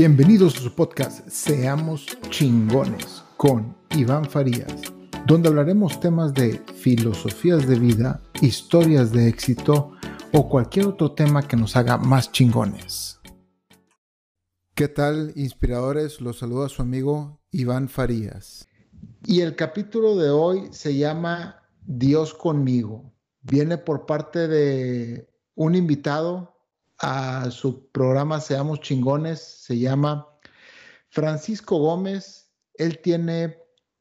Bienvenidos a su podcast Seamos chingones con Iván Farías, donde hablaremos temas de filosofías de vida, historias de éxito o cualquier otro tema que nos haga más chingones. ¿Qué tal, inspiradores? Los saluda su amigo Iván Farías. Y el capítulo de hoy se llama Dios conmigo. Viene por parte de un invitado a su programa Seamos Chingones. Se llama Francisco Gómez. Él tiene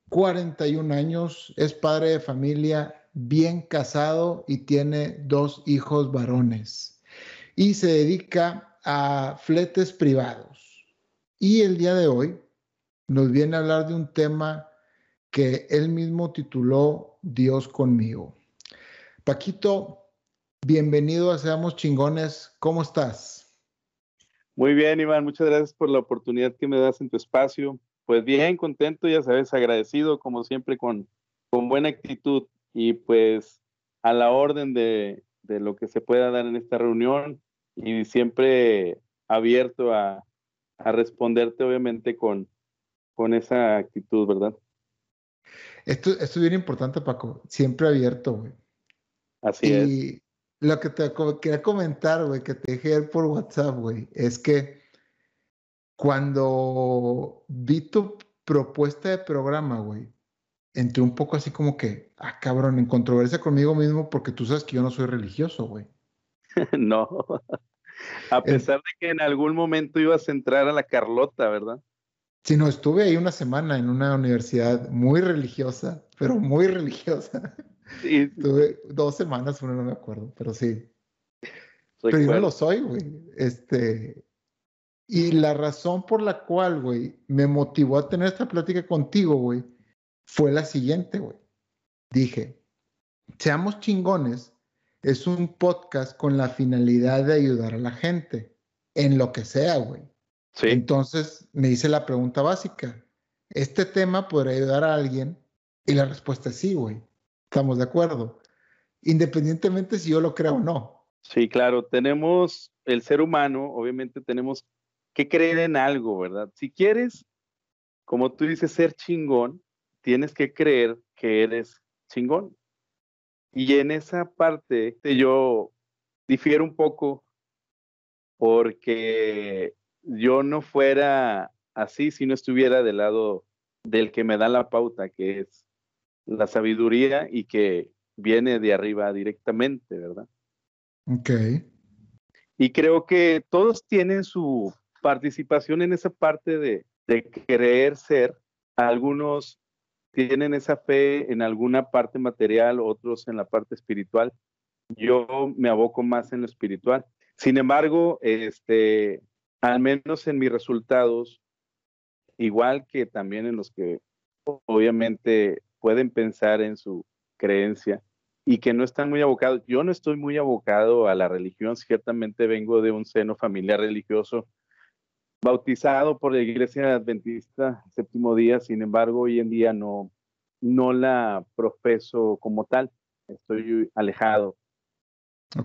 41 años, es padre de familia, bien casado y tiene dos hijos varones. Y se dedica a fletes privados. Y el día de hoy nos viene a hablar de un tema que él mismo tituló Dios conmigo. Paquito, Bienvenido a Seamos Chingones. ¿Cómo estás? Muy bien, Iván. Muchas gracias por la oportunidad que me das en tu espacio. Pues bien, contento, ya sabes, agradecido como siempre con, con buena actitud y pues a la orden de, de lo que se pueda dar en esta reunión y siempre abierto a, a responderte obviamente con, con esa actitud, ¿verdad? Esto, esto es bien importante, Paco. Siempre abierto, güey. Así es lo que te quería comentar, güey, que te dejé por WhatsApp, güey, es que cuando vi tu propuesta de programa, güey, entré un poco así como que, ah, cabrón, en controversia conmigo mismo porque tú sabes que yo no soy religioso, güey. no. A pesar de que en algún momento ibas a entrar a la Carlota, ¿verdad? Sí, no, estuve ahí una semana en una universidad muy religiosa, pero muy religiosa. Sí. Tuve dos semanas, uno no me acuerdo, pero sí. pero yo no lo soy, güey. Este, y la razón por la cual, güey, me motivó a tener esta plática contigo, güey, fue la siguiente, güey. Dije, seamos chingones, es un podcast con la finalidad de ayudar a la gente, en lo que sea, güey. Sí. Entonces me hice la pregunta básica, ¿este tema podría ayudar a alguien? Y la respuesta es sí, güey. Estamos de acuerdo. Independientemente si yo lo creo o no. Sí, claro, tenemos el ser humano, obviamente tenemos que creer en algo, ¿verdad? Si quieres, como tú dices, ser chingón, tienes que creer que eres chingón. Y en esa parte yo difiero un poco porque yo no fuera así si no estuviera del lado del que me da la pauta, que es la sabiduría y que viene de arriba directamente, ¿verdad? Ok. Y creo que todos tienen su participación en esa parte de, de creer ser. Algunos tienen esa fe en alguna parte material, otros en la parte espiritual. Yo me aboco más en lo espiritual. Sin embargo, este, al menos en mis resultados, igual que también en los que obviamente pueden pensar en su creencia y que no están muy abocados. Yo no estoy muy abocado a la religión, ciertamente vengo de un seno familiar religioso, bautizado por la Iglesia Adventista séptimo día, sin embargo, hoy en día no, no la profeso como tal, estoy alejado.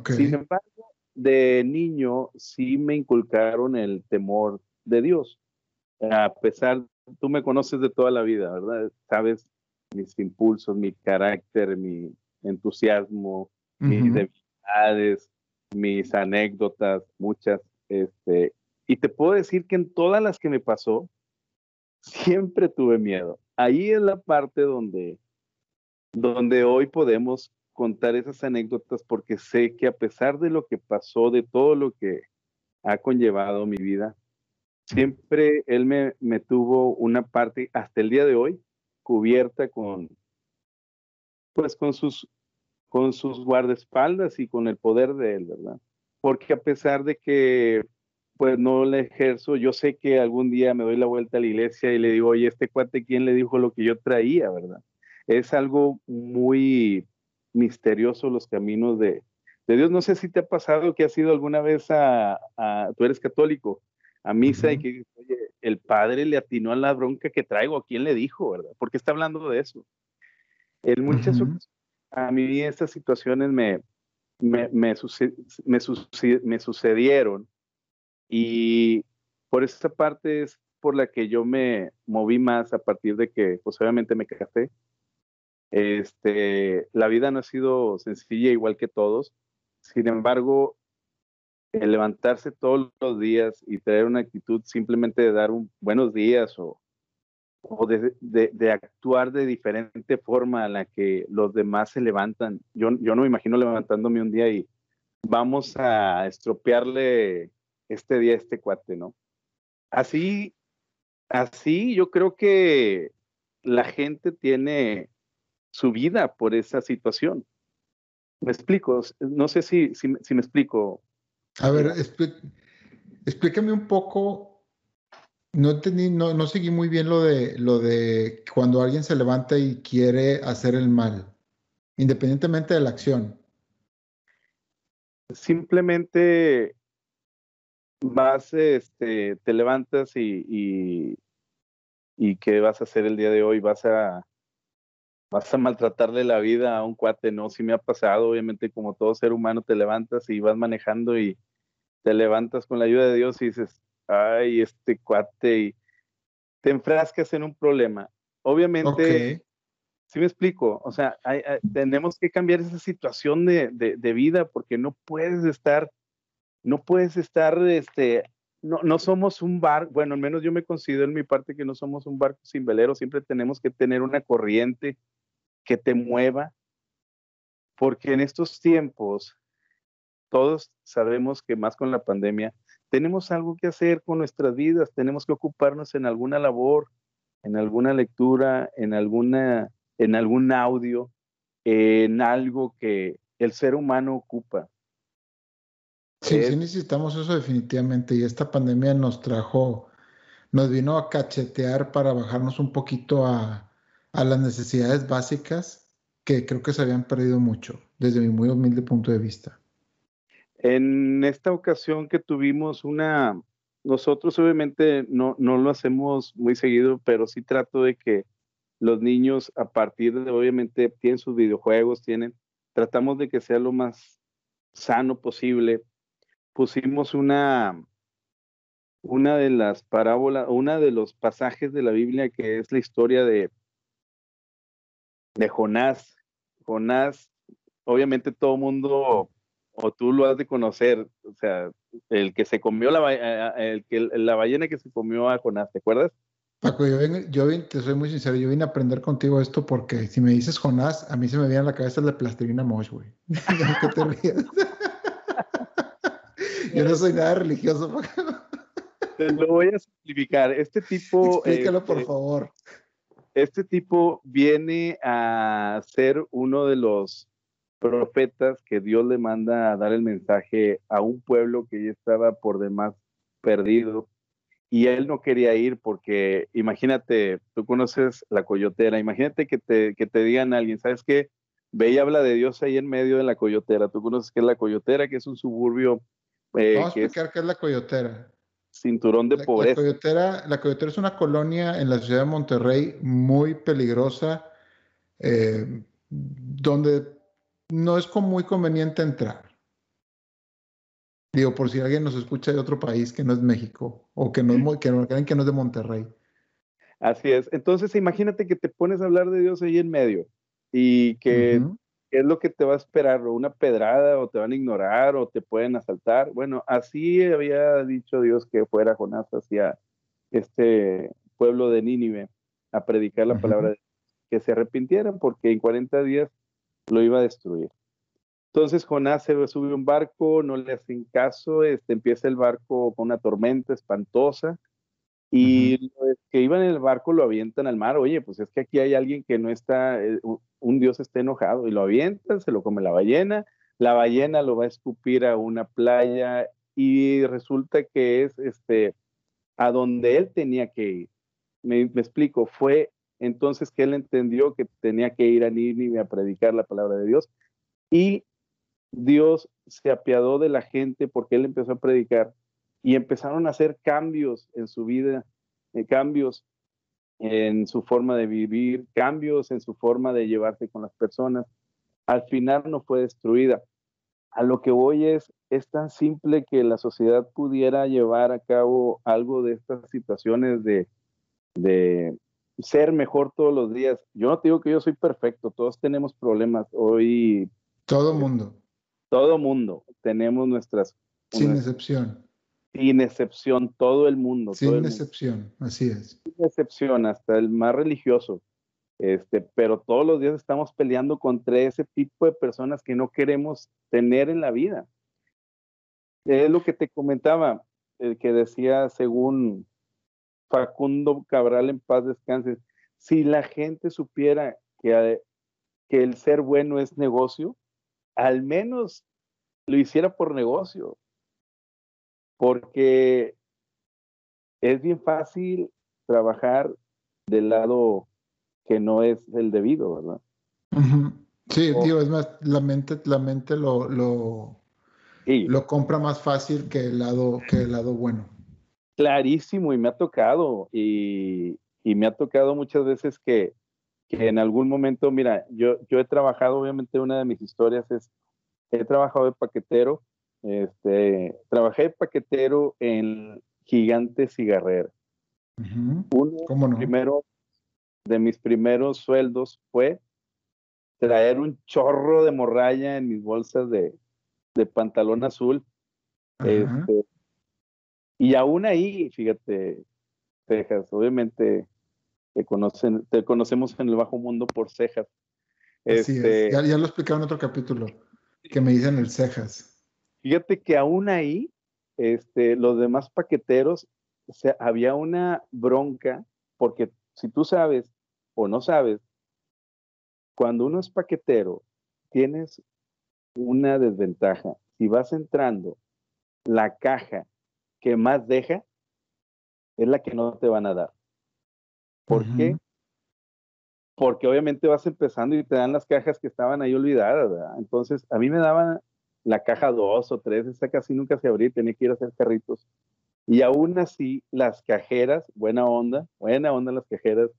Sin embargo, de niño sí me inculcaron el temor de Dios. A pesar, tú me conoces de toda la vida, ¿verdad? Sabes mis impulsos, mi carácter, mi entusiasmo, mis debilidades, mis anécdotas, muchas. Este, y te puedo decir que en todas las que me pasó, siempre tuve miedo. Ahí es la parte donde, donde hoy podemos contar esas anécdotas porque sé que a pesar de lo que pasó, de todo lo que ha conllevado mi vida, siempre él me, me tuvo una parte hasta el día de hoy cubierta con, pues con sus, con sus guardaespaldas y con el poder de él, ¿verdad? Porque a pesar de que pues no le ejerzo, yo sé que algún día me doy la vuelta a la iglesia y le digo, oye, este cuate, ¿quién le dijo lo que yo traía, verdad? Es algo muy misterioso los caminos de, de Dios. No sé si te ha pasado que has ido alguna vez a, a tú eres católico, a misa y que, oye, el padre le atinó a la bronca que traigo, ¿a quién le dijo, verdad? ¿Por qué está hablando de eso? En muchas ocasiones, a mí estas situaciones me, me, me, sucedieron y por esa parte es por la que yo me moví más a partir de que, pues obviamente me casé. Este, la vida no ha sido sencilla igual que todos. Sin embargo, el levantarse todos los días y tener una actitud simplemente de dar un buenos días o, o de, de, actuar de diferente forma a la que los demás se levantan. Yo, yo no me imagino levantándome un día y vamos a estropearle este día a este cuate, ¿no? Así, así yo creo que la gente tiene su vida por esa situación. ¿Me explico? No sé si, si, me explico. A ver, explícame un poco. No, entendí, no, no seguí muy bien lo de, lo de cuando alguien se levanta y quiere hacer el mal, independientemente de la acción. Simplemente vas, este, te levantas y, y, y, ¿qué vas a hacer el día de hoy? Vas a, vas a maltratarle la vida a un cuate, ¿no? Si me ha pasado, obviamente como todo ser humano te levantas y vas manejando y te levantas con la ayuda de Dios y dices, ay, este cuate, y te enfrascas en un problema. Obviamente, si me explico, o sea, tenemos que cambiar esa situación de, de vida porque no puedes estar no puedes estar, este, no, no somos un barco, bueno, al menos yo me considero en mi parte que no somos un barco sin velero, siempre tenemos que tener una corriente que te mueva, porque en estos tiempos, todos sabemos que más con la pandemia, tenemos algo que hacer con nuestras vidas, tenemos que ocuparnos en alguna labor, en alguna lectura, en alguna, en algún audio, en algo que el ser humano ocupa. Sí, sí necesitamos eso definitivamente. Y esta pandemia nos trajo, nos vino a cachetear para bajarnos un poquito a, las necesidades básicas que creo que se habían perdido mucho, desde mi muy humilde punto de vista. En esta ocasión que tuvimos una, nosotros obviamente no, no lo hacemos muy seguido, pero sí trato de que los niños a partir de, obviamente, tienen sus videojuegos, tienen, tratamos de que sea lo más sano posible pusimos una, una de las parábolas, una de los pasajes de la Biblia que es la historia de, de Jonás. Jonás, obviamente todo mundo, o tú lo has de conocer, o sea, el que se comió la, eh, eh, el que, la ballena que se comió a Jonás, ¿te acuerdas? Paco, yo, yo te soy muy sincero, yo vine a aprender contigo esto porque si me dices Jonás, a mí se me viene a la cabeza la plastilina Mosh, güey. ¿Qué te? Yo no soy nada religioso. Te lo voy a simplificar. Este tipo. Explícalo, por este, favor. Este tipo viene a ser uno de los profetas que Dios le manda a dar el mensaje a un pueblo que ya estaba por demás perdido. Y él no quería ir porque, imagínate, tú conoces la coyotera, imagínate que te, que te digan a alguien, ¿sabes qué? Ve y habla de Dios ahí en medio de la coyotera. Tú conoces qué es la coyotera, que es un suburbio eh, Vamos a explicar qué es la coyotera. Cinturón de pobreza. La coyotera, la coyotera es una colonia en la ciudad de Monterrey muy peligrosa, eh, donde no es muy conveniente entrar. Digo, por si alguien nos escucha de otro país que no es México o que no, es, que no creen que no es de Monterrey. Así es. Entonces, imagínate que te pones a hablar de Dios ahí en medio y que ¿qué es lo que te va a esperar? ¿Una pedrada o te van a ignorar o te pueden asaltar? Bueno, así había dicho Dios que fuera Jonás hacia este pueblo de Nínive a predicar la palabra de que se arrepintieran porque en 40 días lo iba a destruir. Entonces Jonás se sube a un barco, no le hacen caso, este, empieza el barco con una tormenta espantosa y los que iban en el barco lo avientan al mar. Oye, pues es que aquí hay alguien que no está, eh, un dios está enojado y lo avientan, se lo come la ballena, la ballena lo va a escupir a una playa y resulta que es este a donde él tenía que ir. Me, explico, fue entonces que él entendió que tenía que ir a Nínive a predicar la palabra de Dios y Dios se apiadó de la gente porque él empezó a predicar y empezaron a hacer cambios en su vida, eh, cambios en su forma de vivir, cambios en su forma de llevarse con las personas. Al final no fue destruida. A lo que voy es, es tan simple que la sociedad pudiera llevar a cabo algo de estas situaciones de, de ser mejor todos los días. Yo no te digo que yo soy perfecto, todos tenemos problemas. Hoy... Todo mundo. Todo mundo. Tenemos nuestras... Sin excepción. Sin excepción, todo el mundo. Sin excepción, así es. Sin excepción, hasta el más religioso. Este, pero todos los días estamos peleando contra ese tipo de personas que no queremos tener en la vida. Es lo que te comentaba, el que decía según Facundo Cabral en paz descanse, si la gente supiera que, que el ser bueno es negocio, al menos lo hiciera por negocio, porque es bien fácil trabajar del lado que no es el debido, ¿verdad? Sí, tío, es más, la mente, la mente lo, lo, lo compra más fácil que el lado, que el lado bueno. Clarísimo, y me ha tocado, y, y me ha tocado muchas veces que, que, en algún momento, mira, yo, yo he trabajado, obviamente una de mis historias es, he trabajado de paquetero, este, trabajé de paquetero en Gigante Cigarrera. Uno, no? primero, de mis primeros sueldos fue traer un chorro de morralla en mis bolsas de, pantalón azul. Este, y aún ahí, fíjate, Cejas, obviamente te, conocen, te conocemos en el bajo mundo por Cejas. Este, ya, lo explicaron en otro capítulo, que me dicen el Cejas. Fíjate que aún ahí, este, los demás paqueteros, o sea, había una bronca, porque si tú sabes o no sabes, cuando uno es paquetero, tienes una desventaja. Si vas entrando, la caja que más deja es la que no te van a dar. ¿Por qué? Porque obviamente vas empezando y te dan las cajas que estaban ahí olvidadas, Entonces, a mí me daban la caja dos o tres, esa casi nunca se abría, tenía que ir a hacer carritos. Y aún así, las cajeras, buena onda, buena onda las cajeras,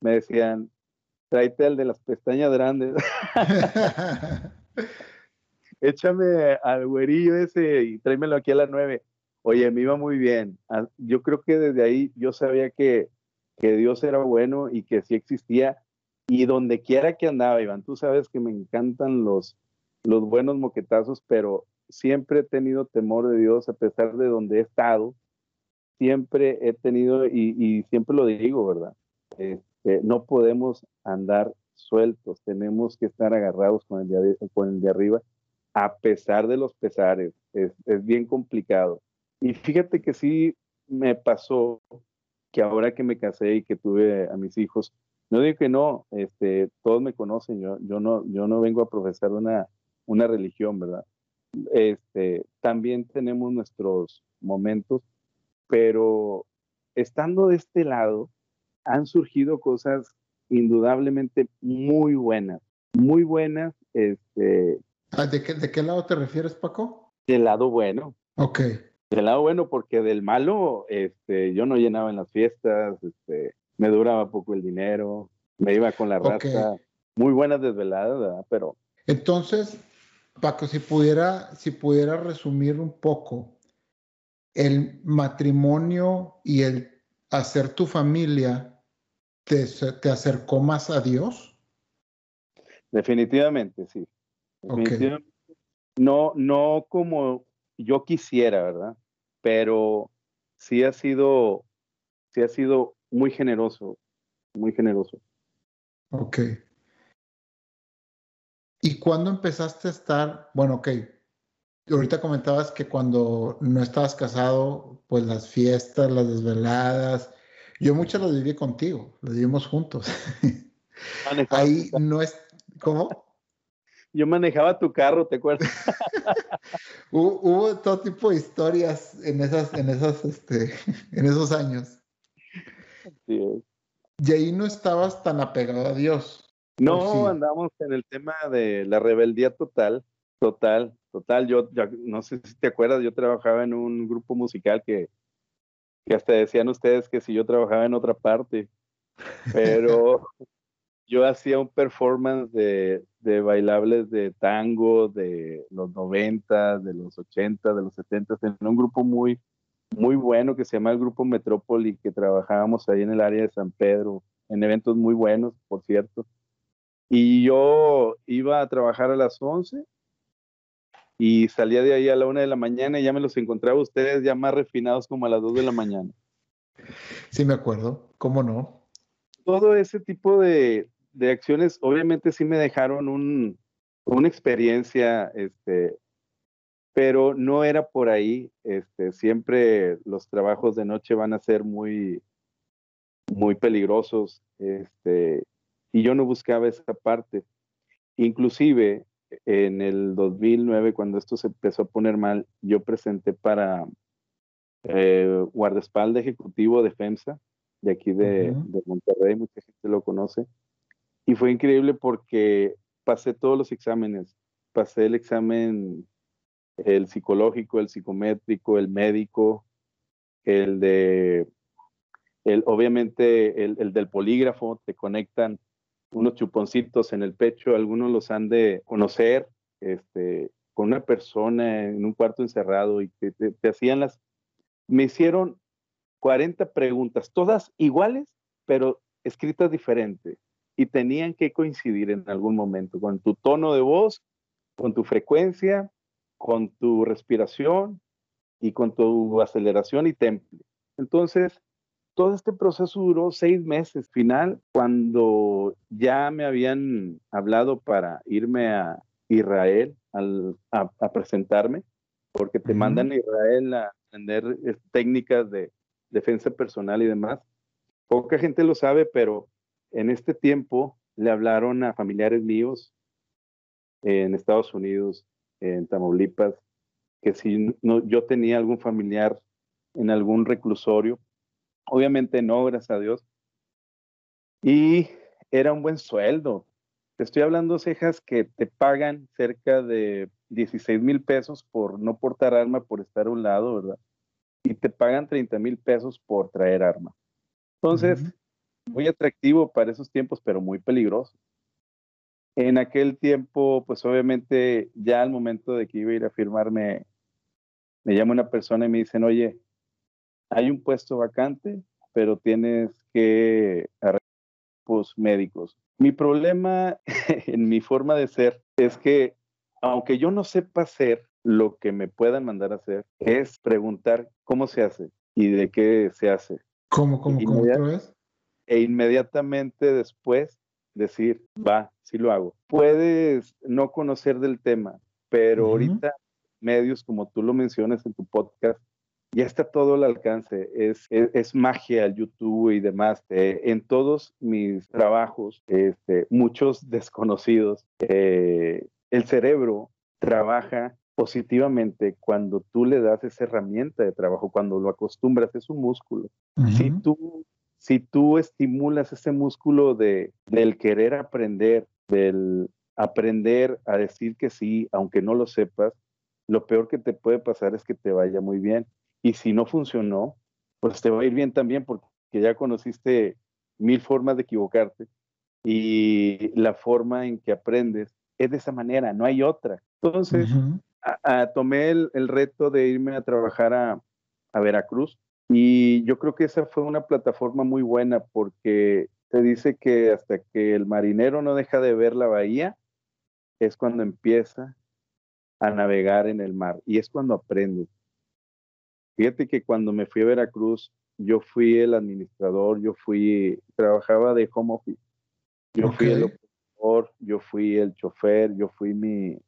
me decían, tráete el de las pestañas grandes. Échame al güerillo ese y tráemelo aquí a las nueve. Oye, me iba muy bien. Ah, yo creo que desde ahí yo sabía que, que Dios era bueno y que sí existía. Y donde quiera que andaba, Iván, tú sabes que me encantan los, los buenos moquetazos, pero siempre he tenido temor de Dios a pesar de donde he estado. Siempre he tenido, y, siempre lo digo, ¿verdad? no podemos andar sueltos, tenemos que estar agarrados con el de, con el de arriba, a pesar de los pesares. Es, bien complicado. Y fíjate que sí me pasó que ahora que me casé y que tuve a mis hijos, no digo que no, este, todos me conocen, yo, no, yo no vengo a profesar una, una religión, ¿verdad? Este, también tenemos nuestros momentos, pero estando de este lado, han surgido cosas indudablemente muy buenas, muy buenas. Este, ah, ¿De, qué, ¿De qué lado te refieres, Paco? Del lado bueno. Ok. Del lado bueno, porque del malo, este, yo no llenaba en las fiestas, este, me duraba poco el dinero, me iba con la raza. Muy buenas desveladas, ¿verdad? Pero. Entonces, Paco, si pudiera, si pudiera resumir un poco, el matrimonio y el hacer tu familia te, acercó más a Dios? Definitivamente, sí. No, no como yo quisiera, ¿verdad? Pero sí ha sido, sí ha sido muy generoso, muy generoso. Ok. ¿Y cuándo empezaste a estar, bueno, ok, ahorita comentabas que cuando no estabas casado, pues las fiestas, las desveladas, yo muchas las viví contigo, las vivimos juntos. Ahí no es, ¿cómo? Yo manejaba tu carro, ¿te acuerdas? hubo, todo tipo de historias en esas, en esas, este, en esos años. Sí. Y ahí no estabas tan apegado a Dios. No, andamos en el tema de la rebeldía total, total, total. Yo no sé si te acuerdas, yo trabajaba en un grupo musical que que hasta decían ustedes que si yo trabajaba en otra parte, pero yo hacía un performance de, de, bailables de tango de los 90, de los 80, de los 70, en un grupo muy, muy bueno que se llama el Grupo Metrópoli, que trabajábamos ahí en el área de San Pedro, en eventos muy buenos, por cierto. Y yo iba a trabajar a las 11 y salía de ahí a la 1 de la mañana y ya me los encontraba ustedes ya más refinados como a las 2 de la mañana. Sí, me acuerdo, ¿cómo no? Todo ese tipo de, de acciones obviamente sí me dejaron un, una experiencia este, pero no era por ahí. Este, siempre los trabajos de noche van a ser muy, muy peligrosos. Este, y yo no buscaba esa parte. Inclusive en el 2009, cuando esto se empezó a poner mal, yo presenté para eh, ejecutivo de FEMSA, de aquí de, de Monterrey, mucha gente lo conoce. Y fue increíble porque pasé todos los exámenes. Pasé el examen el psicológico, el psicométrico, el médico, el de, el, obviamente el, del polígrafo, te conectan unos chuponcitos en el pecho, algunos los han de conocer, este, con una persona en un cuarto encerrado y te, te hacían las, me hicieron 40 preguntas, todas iguales, pero escritas diferente y tenían que coincidir en algún momento con tu tono de voz, con tu frecuencia, con tu respiración y con tu aceleración y temple. Entonces, todo este proceso duró seis meses. Final, cuando ya me habían hablado para irme a Israel a, presentarme, porque te mandan a Israel a aprender técnicas de defensa personal y demás. Poca gente lo sabe, pero en este tiempo le hablaron a familiares míos en Estados Unidos en Tamaulipas, que si no, yo tenía algún familiar en algún reclusorio, obviamente no, gracias a Dios, y era un buen sueldo. Te estoy hablando, cejas, que te pagan cerca de 16 mil pesos por no portar arma, por estar a un lado, ¿verdad? Y te pagan 30 mil pesos por traer arma. Entonces, muy atractivo para esos tiempos, pero muy peligroso. En aquel tiempo, pues obviamente ya al momento de que iba a ir a firmarme, me llama una persona y me dicen, oye, hay un puesto vacante, pero tienes que pues, médicos. Mi problema en mi forma de ser es que aunque yo no sepa hacer lo que me puedan mandar a hacer, es preguntar cómo se hace y de qué se hace. ¿Cómo, cómo, cómo E inmediatamente después decir, va, sí lo hago. Puedes no conocer del tema, pero ahorita medios como tú lo mencionas en tu podcast, ya está todo al alcance, es, es, magia el YouTube y demás. Eh, en todos mis trabajos, este, muchos desconocidos, eh, el cerebro trabaja positivamente cuando tú le das esa herramienta de trabajo, cuando lo acostumbras, es un músculo. Si tú si tú estimulas ese músculo de, del querer aprender, del aprender a decir que sí, aunque no lo sepas, lo peor que te puede pasar es que te vaya muy bien. Y si no funcionó, pues te va a ir bien también porque ya conociste mil formas de equivocarte y la forma en que aprendes es de esa manera, no hay otra. Entonces, tomé el, el, reto de irme a trabajar a, a Veracruz y yo creo que esa fue una plataforma muy buena porque te dice que hasta que el marinero no deja de ver la bahía, es cuando empieza a navegar en el mar y es cuando aprende. Fíjate que cuando me fui a Veracruz, yo fui el administrador, yo fui, trabajaba de home office. Yo fui el operador, yo fui el chofer, yo fui mi,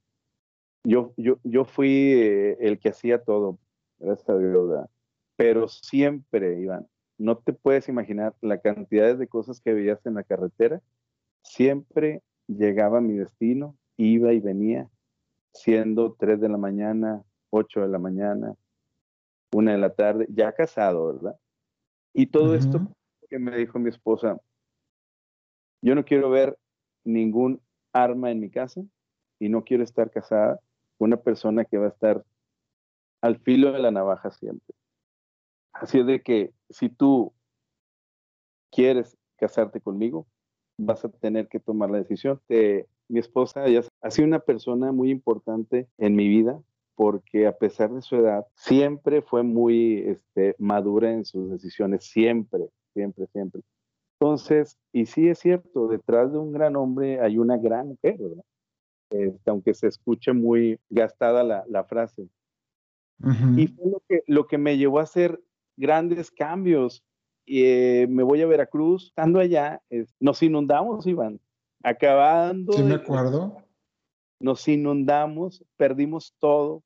yo, yo, yo fui eh, el que hacía todo, gracias a Dios pero siempre, Iván, no te puedes imaginar la cantidad de cosas que veías en la carretera. Siempre llegaba a mi destino, iba y venía, siendo 3 de la mañana, 8 de la mañana, 1 de la tarde, ya casado, ¿verdad? Y todo esto que me dijo mi esposa, yo no quiero ver ningún arma en mi casa y no quiero estar casada con una persona que va a estar al filo de la navaja siempre. Así es de que si tú quieres casarte conmigo, vas a tener que tomar la decisión. mi esposa ya ha sido una persona muy importante en mi vida porque a pesar de su edad, siempre fue muy este, madura en sus decisiones, siempre, siempre, siempre. Entonces, y sí es cierto, detrás de un gran hombre hay una gran mujer, ¿verdad? Este, aunque se escuche muy gastada la, frase. Y fue lo que, lo que me llevó a hacer grandes cambios. Eh, me voy a Veracruz, estando allá, nos inundamos, Iván, acabando. Sí, me acuerdo. Nos inundamos, perdimos todo.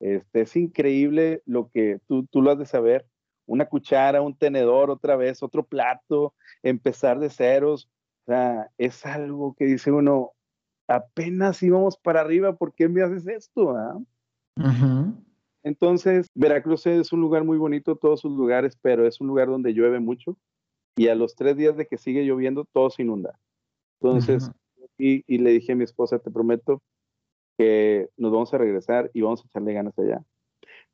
Este, es increíble lo que tú, tú lo has de saber. Una cuchara, un tenedor, otra vez, otro plato, empezar de ceros. O sea, es algo que dice uno, apenas íbamos para arriba, ¿por qué me haces esto? Ah? Entonces, Veracruz es un lugar muy bonito, todos sus lugares, pero es un lugar donde llueve mucho y a los tres días de que sigue lloviendo, todo se inunda. Entonces, y, y, le dije a mi esposa, te prometo que nos vamos a regresar y vamos a echarle ganas allá.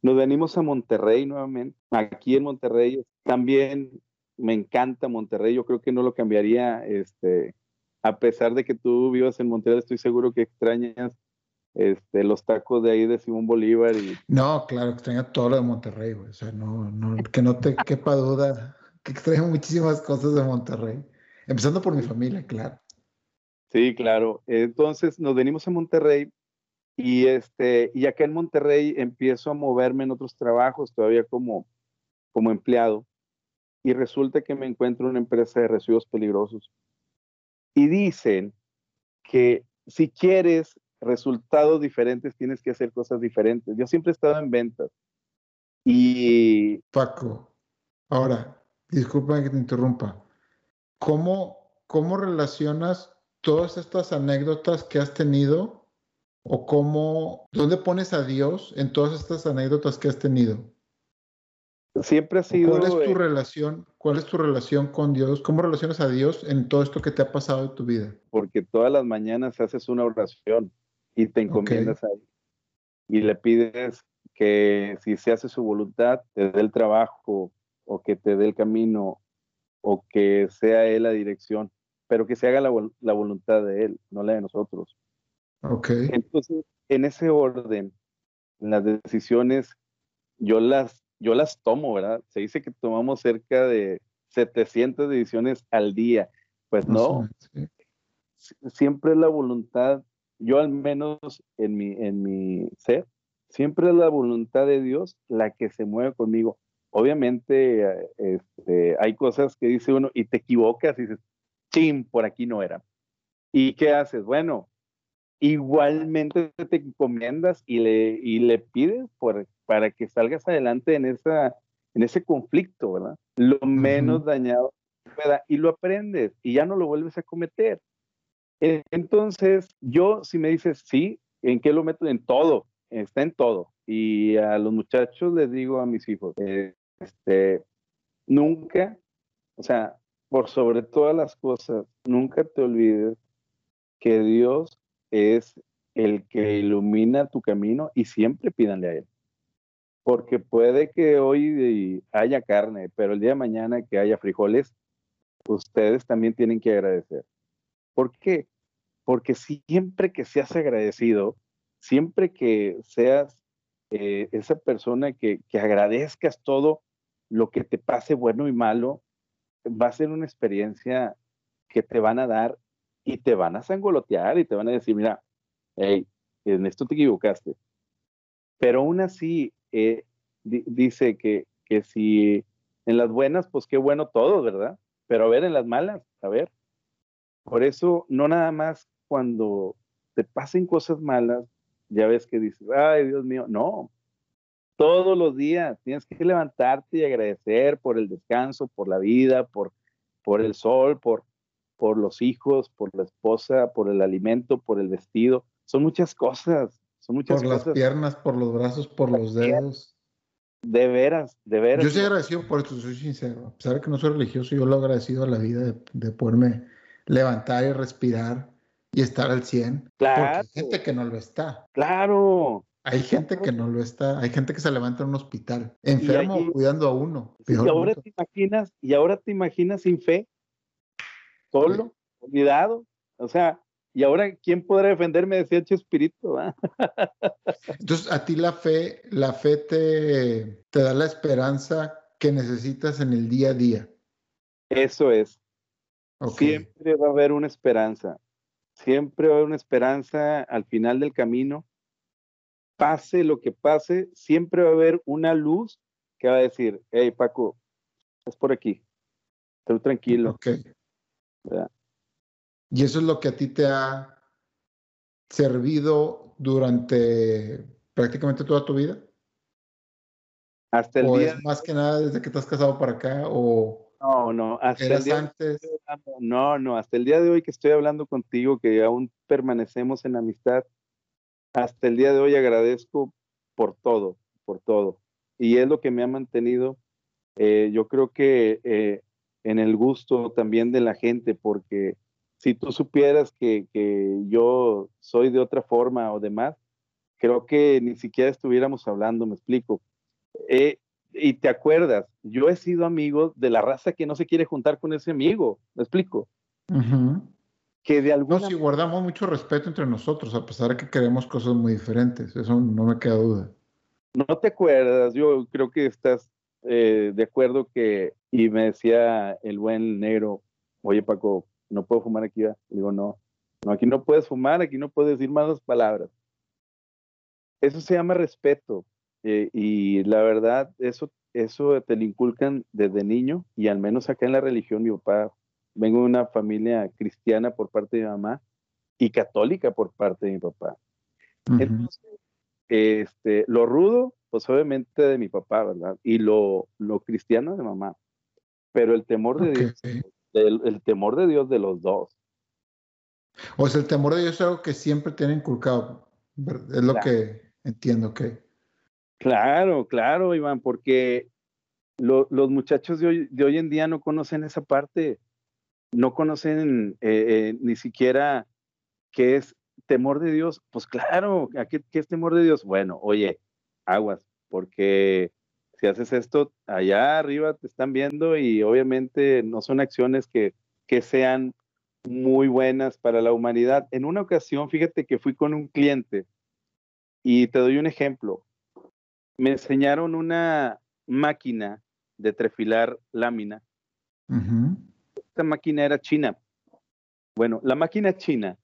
Nos venimos a Monterrey nuevamente. Aquí en Monterrey también me encanta Monterrey. Yo creo que no lo cambiaría este, a pesar de que tú vivas en Montreal, estoy seguro que extrañas este, los tacos de ahí de Simón Bolívar. Y... No, claro, extraña todo lo de Monterrey, güey. O sea, no, no, que no te quepa duda que extraño muchísimas cosas de Monterrey. Empezando por mi familia, claro. Sí, claro. Entonces nos venimos a Monterrey y, este, y acá en Monterrey empiezo a moverme en otros trabajos, todavía como, como empleado. Y resulta que me encuentro en una empresa de residuos peligrosos y dicen que si quieres resultados diferentes, tienes que hacer cosas diferentes. Yo siempre he estado en ventas. Y... Paco, ahora, disculpa que te interrumpa. ¿Cómo, cómo relacionas todas estas anécdotas que has tenido o cómo, dónde pones a Dios en todas estas anécdotas que has tenido? Siempre ha sido. ¿Cuál es tu eh, relación? ¿Cuál es tu relación con Dios? ¿Cómo relacionas a Dios en todo esto que te ha pasado en tu vida? Porque todas las mañanas haces una oración y te encomiendas a él y le pides que si se hace su voluntad te dé el trabajo o que te dé el camino o que sea él la dirección, pero que se haga la, la voluntad de él, no la de nosotros. Ok. Entonces, en ese orden, las decisiones yo las yo las tomo, ¿verdad? Se dice que tomamos cerca de 700 ediciones al día. Pues no, siempre es la voluntad, yo al menos en mi, en mi ser, siempre es la voluntad de Dios la que se mueve conmigo. Obviamente este, hay cosas que dice uno y te equivocas y dices, chim, por aquí no era. ¿Y qué haces? Bueno, igualmente te encomiendas y le, y le pides por, para que salgas adelante en, esa, en ese conflicto, ¿verdad? Lo menos dañado pueda, y lo aprendes y ya no lo vuelves a cometer. Entonces, yo, si me dices, sí, ¿en qué lo meto? En todo, está en todo. Y a los muchachos les digo a mis hijos, este, nunca, o sea, por sobre todas las cosas, nunca te olvides que Dios es el que ilumina tu camino y siempre pídanle a Él porque puede que hoy haya carne, pero el día de mañana que haya frijoles, ustedes también tienen que agradecer. ¿Por qué? Porque siempre que seas agradecido, siempre que seas eh, esa persona que, que agradezcas todo lo que te pase bueno y malo, va a ser una experiencia que te van a dar y te van a sangolotear y te van a decir, mira, hey, en esto te equivocaste. Pero aún así, eh, dice que, que si en las buenas, pues qué bueno todo, ¿verdad? Pero a ver, en las malas, a ver. Por eso, no nada más cuando te pasen cosas malas, ya ves que dices, ay, Dios mío, no. Todos los días tienes que levantarte y agradecer por el descanso, por la vida, por, por el sol, por, por los hijos, por la esposa, por el alimento, por el vestido. Son muchas cosas. Son muchas por las piernas, por los brazos, por los dedos. De veras, de veras. Yo soy agradecido por esto, soy sincero. A pesar de que no soy religioso, yo lo agradecido a la vida de, poderme levantar y respirar y estar al 100. Claro. Porque hay gente que no lo está. Claro. Hay gente que no lo está. Hay gente que se levanta en un hospital, enfermo, cuidando a uno. y ahora te imaginas, y ahora te imaginas sin fe. solo, olvidado. O sea, y ahora, ¿quién podrá defenderme de ese espíritu? Entonces, a ti la fe, la fe te, te da la esperanza que necesitas en el día a día. Eso es. Siempre va a haber una esperanza. Siempre va a haber una esperanza al final del camino. Pase lo que pase, siempre va a haber una luz que va a decir, hey Paco, es por aquí. Estoy tranquilo. Ok. Y eso es lo que a ti te ha servido durante prácticamente toda tu vida. Hasta el ¿O día. Es más que nada desde que te has casado para acá o. No, no, hasta el día antes. No, no, hasta el día de hoy que estoy hablando contigo, que aún permanecemos en amistad, hasta el día de hoy agradezco por todo, por todo. Y es lo que me ha mantenido, eh, yo creo que eh, en el gusto también de la gente, porque si tú supieras que, yo soy de otra forma o demás, creo que ni siquiera estuviéramos hablando, me explico. Eh, y te acuerdas, yo he sido amigo de la raza que no se quiere juntar con ese amigo, me explico. Que de alguna No, si guardamos mucho respeto entre nosotros, a pesar de que queremos cosas muy diferentes, eso no me queda duda. No te acuerdas, yo creo que estás eh, de acuerdo que, y me decía el buen negro, oye Paco, no puedo fumar aquí. Digo, no, no, aquí no puedes fumar, aquí no puedes decir malas palabras. Eso se llama respeto. Eh, y la verdad, eso, eso te lo inculcan desde niño y al menos acá en la religión, mi papá, vengo de una familia cristiana por parte de mi mamá y católica por parte de mi papá. Entonces, este, lo rudo, pues obviamente de mi papá, ¿verdad? Y lo, lo cristiano de mamá. Pero el temor de Dios el, temor de Dios de los dos. O sea, el temor de Dios es algo que siempre tienen inculcado. Es lo que entiendo que. Claro, claro, Iván, porque los muchachos de hoy, de hoy, en día no conocen esa parte, no conocen eh, eh, ni siquiera qué es temor de Dios. Pues claro, ¿qué, ¿qué es temor de Dios? Bueno, oye, aguas, porque si haces esto, allá arriba te están viendo y obviamente no son acciones que, que sean muy buenas para la humanidad. En una ocasión, fíjate que fui con un cliente y te doy un ejemplo. Me enseñaron una máquina de trefilar lámina. Esta máquina era china. Bueno, la máquina china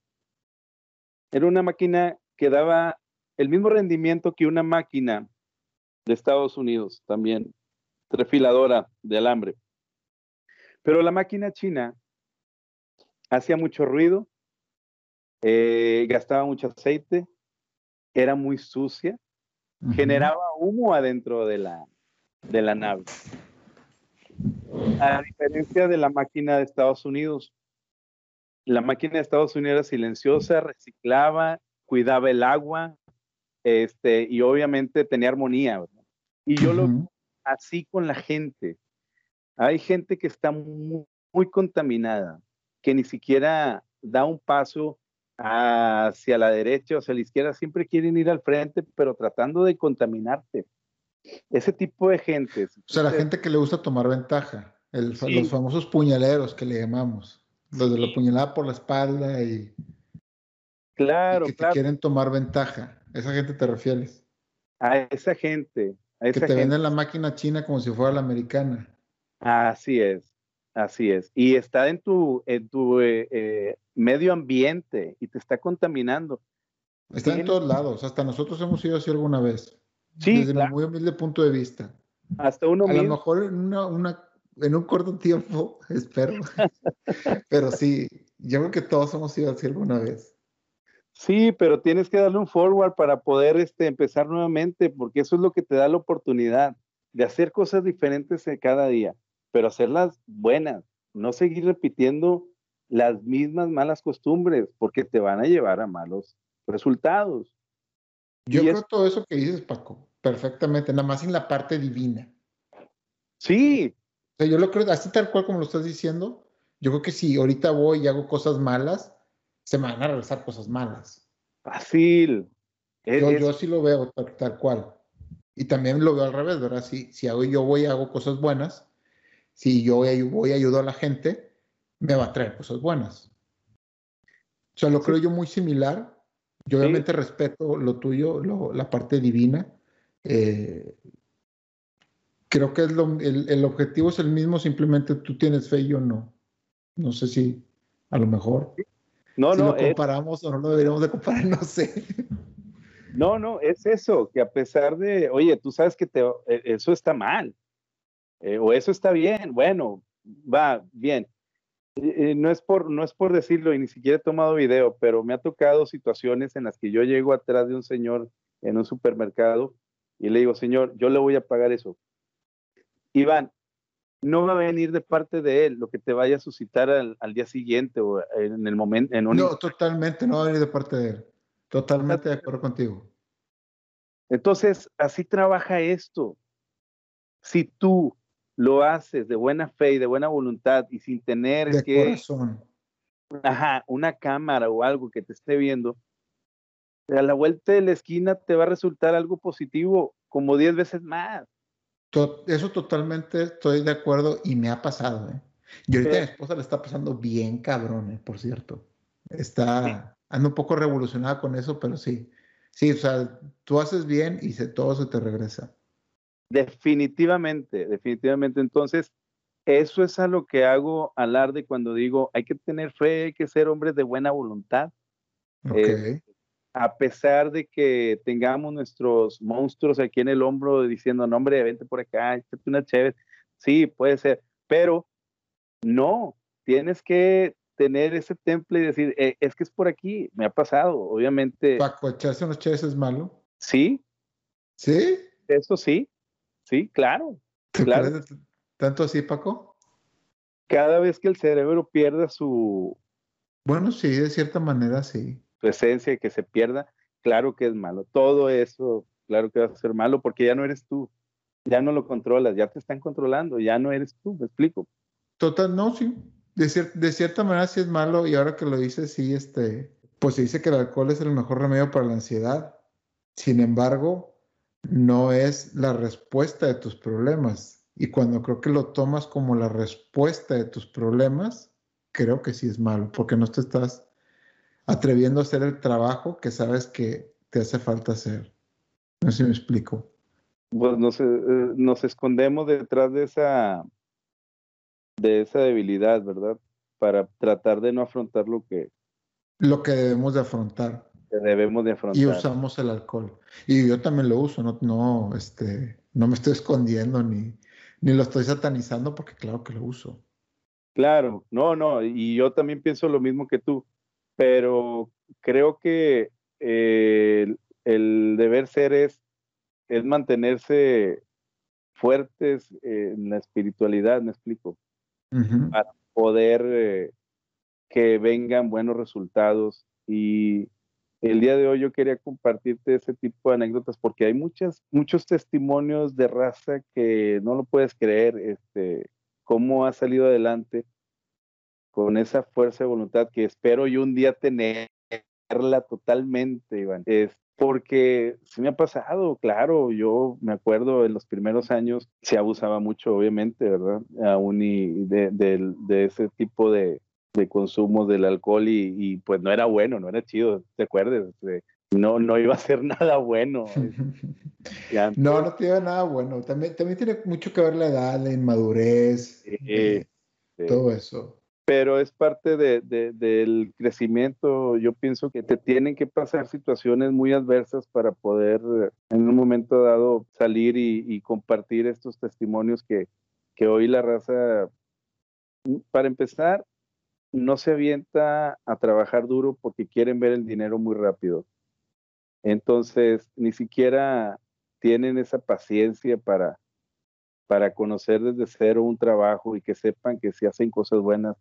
era una máquina que daba el mismo rendimiento que una máquina de Estados Unidos también, refiladora de alambre. Pero la máquina china hacía mucho ruido, eh, gastaba mucho aceite, era muy sucia, generaba humo adentro de la, de la nave. A diferencia de la máquina de Estados Unidos, la máquina de Estados Unidos era silenciosa, reciclaba, cuidaba el agua, este, y obviamente tenía armonía. Y yo lo lo así con la gente. Hay gente que está muy, contaminada, que ni siquiera da un paso hacia la derecha o hacia la izquierda, siempre quieren ir al frente, pero tratando de contaminarte. Ese tipo de gente. O sea, la gente que le gusta tomar ventaja, los famosos puñaleros que le llamamos, los de la puñalada por la espalda y, claro, que quieren tomar ventaja. ¿Esa gente te refieres? A esa gente, que te venden la máquina china como si fuera la americana. Así es, así es. Y está en tu, en tu eh, eh, medio ambiente y te está contaminando. Está en todos lados, hasta nosotros hemos ido así alguna vez. Sí, desde un muy humilde punto de vista. Hasta uno A lo mejor en, una, en un corto tiempo, espero. Pero sí, yo creo que todos hemos ido así alguna vez. Sí, pero tienes que darle un forward para poder este, empezar nuevamente, porque eso es lo que te da la oportunidad de hacer cosas diferentes cada día, pero hacerlas buenas, no seguir repitiendo las mismas malas costumbres, porque te van a llevar a malos resultados. Yo creo todo eso que dices, Paco, perfectamente, nada más en la parte divina. Sí. O sea, yo lo creo así tal cual como lo estás diciendo. Yo creo que si ahorita voy y hago cosas malas, se me van a regresar cosas malas. Fácil. Yo, yo sí lo veo tal, cual. Y también lo veo al revés, ¿verdad? Si, si hago, yo voy y hago cosas buenas, si yo voy, voy y ayudo a la gente, me va a traer cosas buenas. O sea, lo creo yo muy similar. Yo obviamente respeto lo tuyo, la parte divina. Eh, creo que es el, objetivo es el mismo, simplemente tú tienes fe y yo no. No sé si a lo mejor. No, si no. Lo comparamos o no lo deberíamos de comparar, no sé. No, no, es eso, que a pesar de, oye, tú sabes que te, e, eso está mal, eh, o eso está bien, bueno, va, bien. no, es por, no es por decirlo y ni siquiera he tomado video, pero me ha tocado situaciones en las que yo llego atrás de un señor en un supermercado y le digo, señor, yo le voy a pagar eso. Iván, no va a venir de parte de él lo que te vaya a suscitar al, día siguiente o en el momento. En No, totalmente, no va a venir de parte de él. Totalmente de acuerdo contigo. Entonces, así trabaja esto. Si tú lo haces de buena fe y de buena voluntad y sin tener de que, corazón. Ajá, una cámara o algo que te esté viendo, a la vuelta de la esquina te va a resultar algo positivo como 10 veces más. Eso totalmente estoy de acuerdo y me ha pasado. ¿eh? Y ahorita a mi esposa le está pasando bien cabrón, ¿eh? por cierto. Está, anda un poco revolucionada con eso, pero sí. Sí, o sea, tú haces bien y se, todo se te regresa. Definitivamente, definitivamente. Entonces, eso es a lo que hago alarde cuando digo, hay que tener fe, hay que ser hombres de buena voluntad. Eh, a pesar de que tengamos nuestros monstruos aquí en el hombro diciendo, no, hombre, vente por acá, échate una chévere. Sí, puede ser, pero no, tienes que tener ese temple y decir, eh, es que es por aquí, me ha pasado, obviamente. Paco, echarse unos chéveres es malo. Sí. ¿Sí? Eso sí, sí, claro. claro. ¿Tanto así, Paco? Cada vez que el cerebro pierda su... Bueno, sí, de cierta manera sí tu esencia y que se pierda, claro que es malo. Todo eso, claro que va a ser malo porque ya no eres tú, ya no lo controlas, ya te están controlando, ya no eres tú, me explico. Total, no, sí. De, de cierta manera sí es malo y ahora que lo dices, sí, este, pues se dice que el alcohol es el mejor remedio para la ansiedad. Sin embargo, no es la respuesta de tus problemas. Y cuando creo que lo tomas como la respuesta de tus problemas, creo que sí es malo, porque no te estás atreviendo a hacer el trabajo que sabes que te hace falta hacer. No sé si me explico. Pues nos, eh, nos escondemos detrás de esa, de esa debilidad, ¿verdad? Para tratar de no afrontar lo que... Lo que debemos de afrontar. Que debemos de afrontar. Y usamos el alcohol. Y yo también lo uso, no, no, este, no me estoy escondiendo ni, ni lo estoy satanizando porque claro que lo uso. Claro, no, no, y yo también pienso lo mismo que tú pero creo que eh, el, deber ser es, es mantenerse fuertes en la espiritualidad, me explico, para poder eh, que vengan buenos resultados. Y el día de hoy yo quería compartirte ese tipo de anécdotas porque hay muchas, muchos testimonios de raza que no lo puedes creer, este, cómo ha salido adelante con esa fuerza de voluntad que espero yo un día tenerla totalmente, Iván. Es porque se me ha pasado, claro, yo me acuerdo en los primeros años se abusaba mucho, obviamente, ¿verdad? Aún y de, ese tipo de, de consumo del alcohol y, pues no era bueno, no era chido, ¿te acuerdas? no, no iba a ser nada bueno. no, no tiene nada bueno. También, también tiene mucho que ver la edad, la inmadurez, eh, todo eso pero es parte del crecimiento. Yo pienso que te tienen que pasar situaciones muy adversas para poder en un momento dado salir y, compartir estos testimonios que, que, hoy la raza, para empezar, no se avienta a trabajar duro porque quieren ver el dinero muy rápido. Entonces, ni siquiera tienen esa paciencia para, para conocer desde cero un trabajo y que sepan que si hacen cosas buenas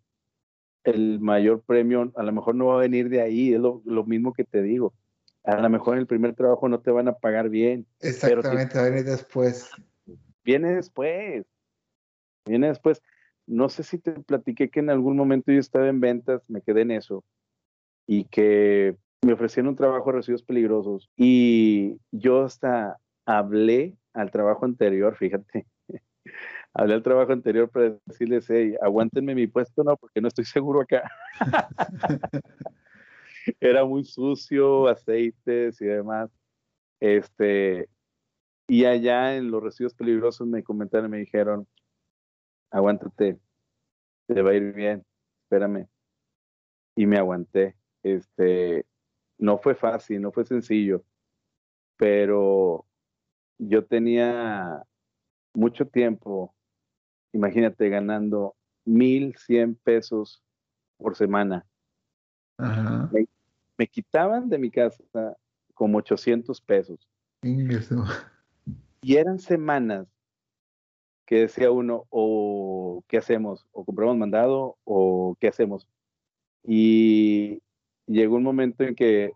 el mayor premio a lo mejor no va a venir de ahí, es lo, mismo que te digo. A lo mejor en el primer trabajo no te van a pagar bien. Exactamente, va a venir después. Viene después. Viene después. No sé si te platiqué que en algún momento yo estaba en ventas, me quedé en eso, y que me ofrecieron un trabajo de residuos peligrosos. Y yo hasta hablé al trabajo anterior, fíjate, hablé al trabajo anterior para decirles, hey, aguántenme mi puesto, no, porque no estoy seguro acá. Era muy sucio, aceites y demás. Este, y allá en los residuos peligrosos me comentaron, me dijeron, aguántate, te va a ir bien, espérame. Y me aguanté. Este, no fue fácil, no fue sencillo, pero yo tenía mucho tiempo, imagínate, ganando mil cien pesos por semana. Me, quitaban de mi casa como 800 pesos. Y eran semanas que decía uno, o qué hacemos, o compramos mandado, o qué hacemos. Y llegó un momento en que,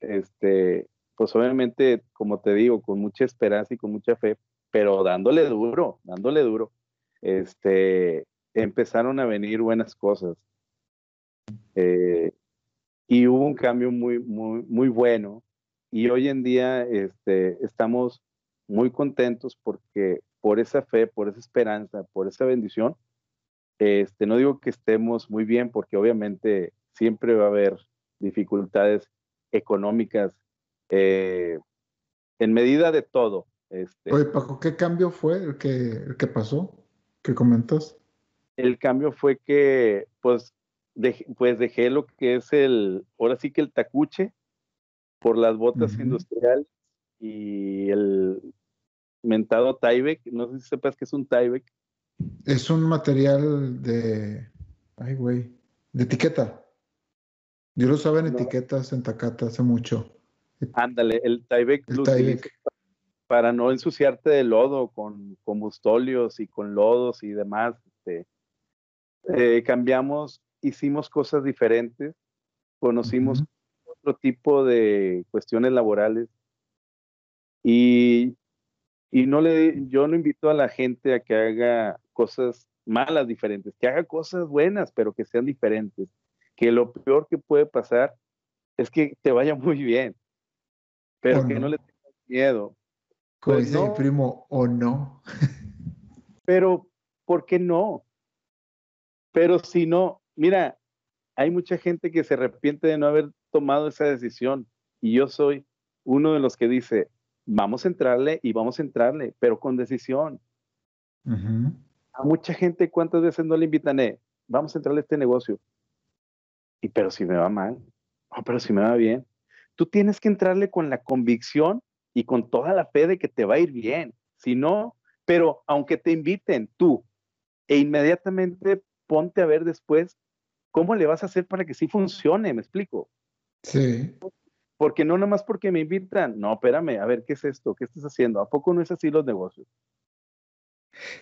este, pues obviamente, como te digo, con mucha esperanza y con mucha fe, pero dándole duro, dándole duro, este, empezaron a venir buenas cosas. Eh, y hubo un cambio muy, muy, muy bueno. Y hoy en día este, estamos muy contentos porque por esa fe, por esa esperanza, por esa bendición, este, no digo que estemos muy bien porque obviamente siempre va a haber dificultades económicas eh, en medida de todo. Este, Oye, Paco, ¿qué cambio fue el que, el que pasó? ¿Qué comentas? El cambio fue que, pues, pues dejé lo que es el, ahora sí que el tacuche por las botas industriales y el mentado Tyvek. No sé si sepas que es un Tyvek. Es un material de, ay güey, de etiqueta. Yo lo usaba en etiquetas en Takata hace mucho. Ándale, el Tyvek, para no ensuciarte de lodo con combustóleos y con lodos y demás. Este, eh, cambiamos hicimos cosas diferentes, conocimos otro tipo de cuestiones laborales y, y no le, yo no invito a la gente a que haga cosas malas diferentes, que haga cosas buenas, pero que sean diferentes. Que lo peor que puede pasar es que te vaya muy bien, pero que no. le tengas miedo. Como pues dice mi primo, o no. pero, ¿por qué no? Pero si no, mira, hay mucha gente que se arrepiente de no haber tomado esa decisión y yo soy uno de los que dice, vamos a entrarle y vamos a entrarle, pero con decisión. A mucha gente, ¿cuántas veces no le invitan? Eh, vamos a entrarle a este negocio. Y pero si me va mal, no, pero si me va bien. Tú tienes que entrarle con la convicción y con toda la fe de que te va a ir bien. Si no, pero aunque te inviten tú e inmediatamente ponte a ver después ¿cómo le vas a hacer para que sí funcione? ¿Me explico? Sí. Porque no nomás porque me invitan, no, espérame, a ver, ¿qué es esto? ¿Qué estás haciendo? ¿A poco no es así los negocios?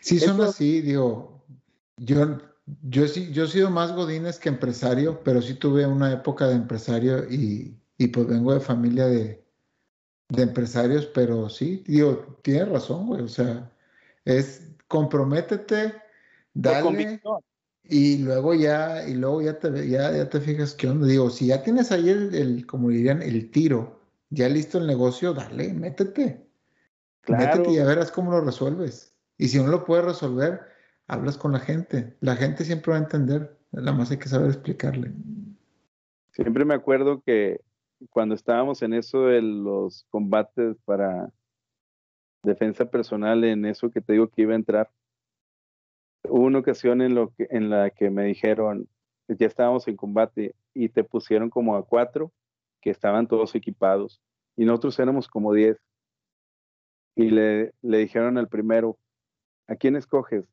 Sí, son así, digo, yo, yo yo he sido más godines que empresario, pero sí tuve una época de empresario y, pues vengo de familia de, de empresarios, pero sí, digo, tienes razón, güey, o sea, es comprométete, dale, y luego ya, y luego ya te, ya, ya te fijas qué onda. Digo, si ya tienes ahí el, el, como dirían, el tiro, ya listo el negocio, dale, métete. Métete y ya verás cómo lo resuelves. Y si no lo puedes resolver, hablas con la gente. La gente siempre va a entender. Nada más hay que saber explicarle. Siempre me acuerdo que cuando estábamos en eso de los combates para defensa personal, en eso que te digo que iba a entrar, Hubo una ocasión en, lo que, la que me dijeron, ya estábamos en combate y te pusieron como a cuatro que estaban todos equipados y nosotros éramos como diez. Y le, le dijeron al primero, ¿a quién escoges?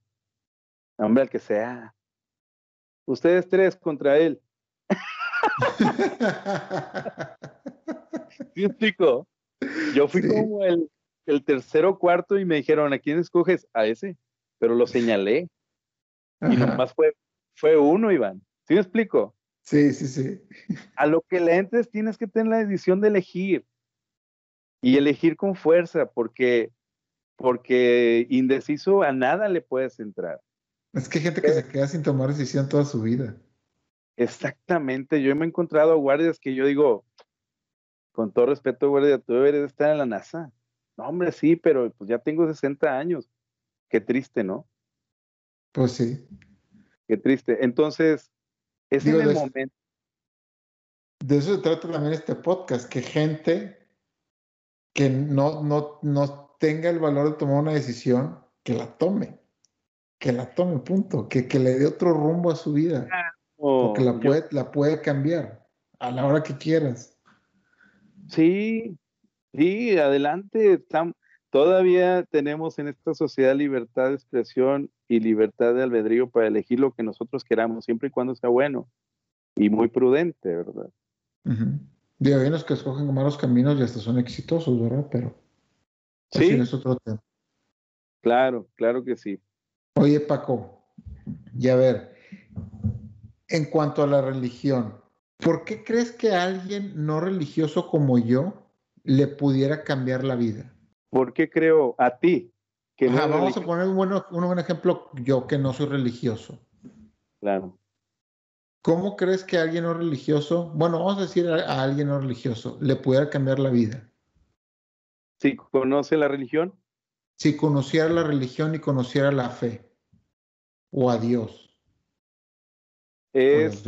Hombre, al que sea. Ustedes tres contra él. ¿Sí explico? Yo fui como el, el tercero cuarto y me dijeron, ¿a quién escoges? A ese, pero lo señalé. Y nomás fue, fue uno, Iván. ¿Sí me explico? Sí, sí, sí. A lo que le entres tienes que tener la decisión de elegir. Y elegir con fuerza, porque, porque indeciso a nada le puedes entrar. Es que hay gente que se queda sin tomar decisión toda su vida. Exactamente. Yo me he encontrado guardias que yo digo, con todo respeto, guardia, tú deberías estar en la NASA. No, hombre, sí, pero pues ya tengo 60 años. Qué triste, ¿no? Pues sí. Qué triste. Entonces, es en el momento. De eso se trata también este podcast, que gente que no, no, no tenga el valor de tomar una decisión, que la tome. Que la tome, punto. Que, que le dé otro rumbo a su vida. Porque la puede, la puede cambiar a la hora que quieras. Sí, sí, adelante. todavía tenemos en esta sociedad libertad de expresión y libertad de albedrío para elegir lo que nosotros queramos, siempre y cuando sea bueno y muy prudente, ¿verdad? Uh hay unos que escogen malos caminos y hasta son exitosos, ¿verdad? Pero sí, es otro tema. Claro, claro que sí. Oye, Paco, y a ver, en cuanto a la religión, ¿por qué crees que alguien no religioso como yo le pudiera cambiar la vida? ¿Por qué creo a ti? Que vamos a poner un buen, un buen ejemplo, yo que no soy religioso. Claro. ¿Cómo crees que alguien no religioso, bueno, vamos a decir a, alguien no religioso, le pudiera cambiar la vida? Si conoce la religión. Si conociera la religión y conociera la fe o a Dios. Es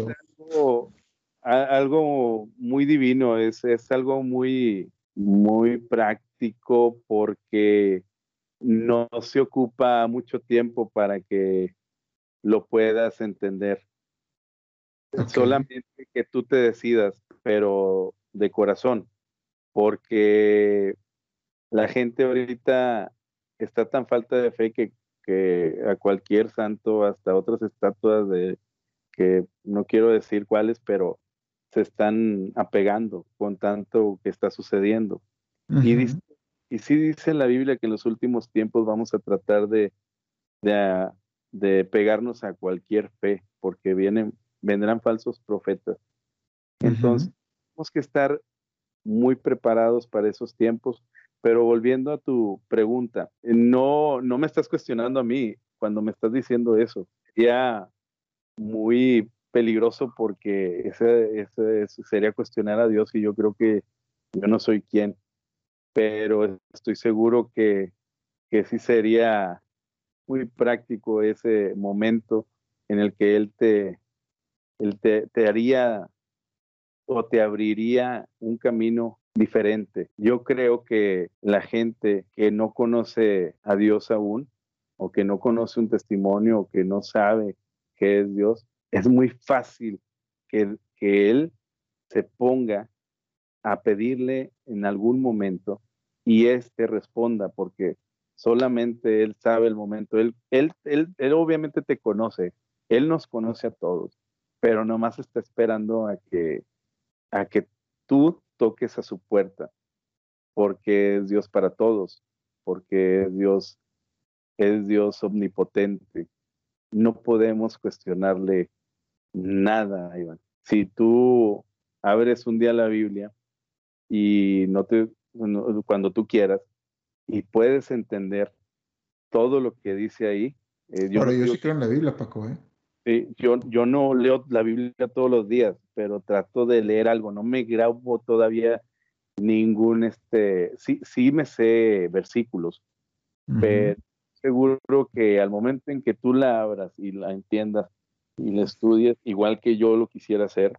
algo, muy divino, es, es algo muy, muy práctico porque no se ocupa mucho tiempo para que lo puedas entender. Solamente que tú te decidas, pero de corazón, porque la gente ahorita está tan falta de fe que, que a cualquier santo, hasta otras estatuas de que no quiero decir cuáles, pero se están apegando con tanto que está sucediendo. y, y sí dice la Biblia que en los últimos tiempos vamos a tratar de, de, de pegarnos a cualquier fe, porque vienen vendrán falsos profetas. Entonces, tenemos que estar muy preparados para esos tiempos. Pero volviendo a tu pregunta, no, no me estás cuestionando a mí cuando me estás diciendo eso. Sería muy peligroso porque ese, ese, sería cuestionar a Dios y yo creo que yo no soy quien. Pero estoy seguro que, que sí sería muy práctico ese momento en el que Él te, él te, haría o te abriría un camino diferente. Yo creo que la gente que no conoce a Dios aún, o que no conoce un testimonio, o que no sabe qué es Dios, es muy fácil que, que Él se ponga a pedirle en algún momento y éste responda, porque solamente Él sabe el momento. Él, él, él, él obviamente te conoce, Él nos conoce a todos pero nomás está esperando a que, a que tú toques a su puerta, porque es Dios para todos, porque Dios es Dios omnipotente. No podemos cuestionarle nada, Iván. Si tú abres un día la Biblia y no te, cuando tú quieras, y puedes entender todo lo que dice ahí. Eh, yo yo sí creo en la Biblia, Paco, ¿eh? yo, yo no leo la Biblia todos los días, pero trato de leer algo. No me grabo todavía ningún, este, sí, sí me sé versículos, pero seguro que al momento en que tú la abras y la entiendas y la estudies, igual que yo lo quisiera hacer,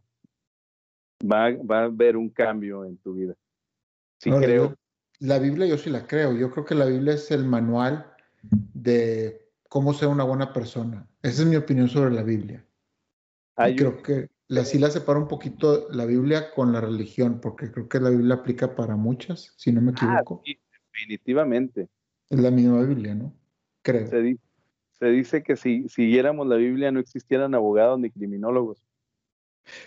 va, va a haber un cambio en tu vida. Sí creo. la Biblia yo sí la creo. Yo creo que la Biblia es el manual de cómo ser una buena persona. Esa es mi opinión sobre la Biblia. creo que la, sí la separo un poquito la Biblia con la religión, porque creo que la Biblia aplica para muchas, si no me ah, equivoco. definitivamente. Es la misma Biblia, ¿no? Creo. Se, dice que si siguiéramos la Biblia no existieran abogados ni criminólogos.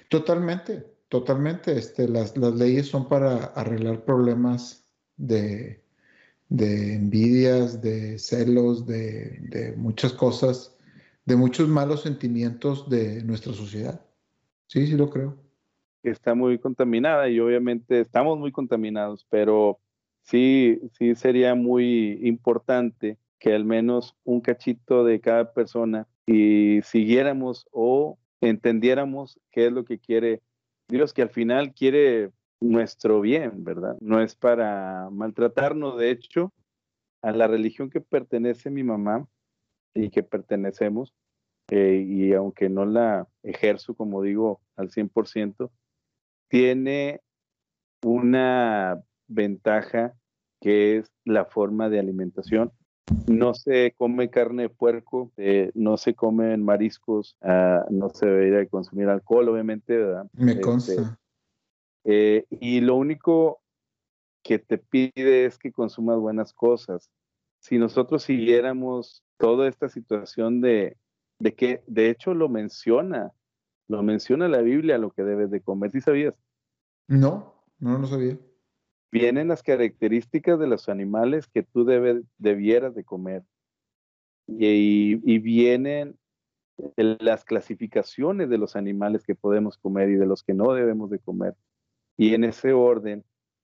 Totalmente, totalmente. Este, las, las leyes son para arreglar problemas de, de envidias, de celos, de, muchas cosas, de muchos malos sentimientos de nuestra sociedad. Sí, sí lo creo. Está muy contaminada y obviamente estamos muy contaminados, pero sí, sí sería muy importante que al menos un cachito de cada persona y siguiéramos o entendiéramos qué es lo que quiere Dios, que al final quiere nuestro bien, ¿verdad? No es para maltratarnos. De hecho, a la religión que pertenece mi mamá, y que pertenecemos, eh, y aunque no la ejerzo, como digo, al 100%, tiene una ventaja que es la forma de alimentación. No se come carne de puerco, eh, no se comen mariscos, ah, no se debería consumir alcohol, obviamente, ¿verdad? Me este, consta. Eh, y lo único que te pide es que consumas buenas cosas. Si nosotros siguiéramos toda esta situación de, de que, de hecho, lo menciona, lo menciona la Biblia, lo que debes de comer, ¿sí sabías? No, no lo sabía vienen las características de los animales que tú debieras de comer. Y, vienen las clasificaciones de los animales que podemos comer y de los que no debemos de comer. Y en ese orden,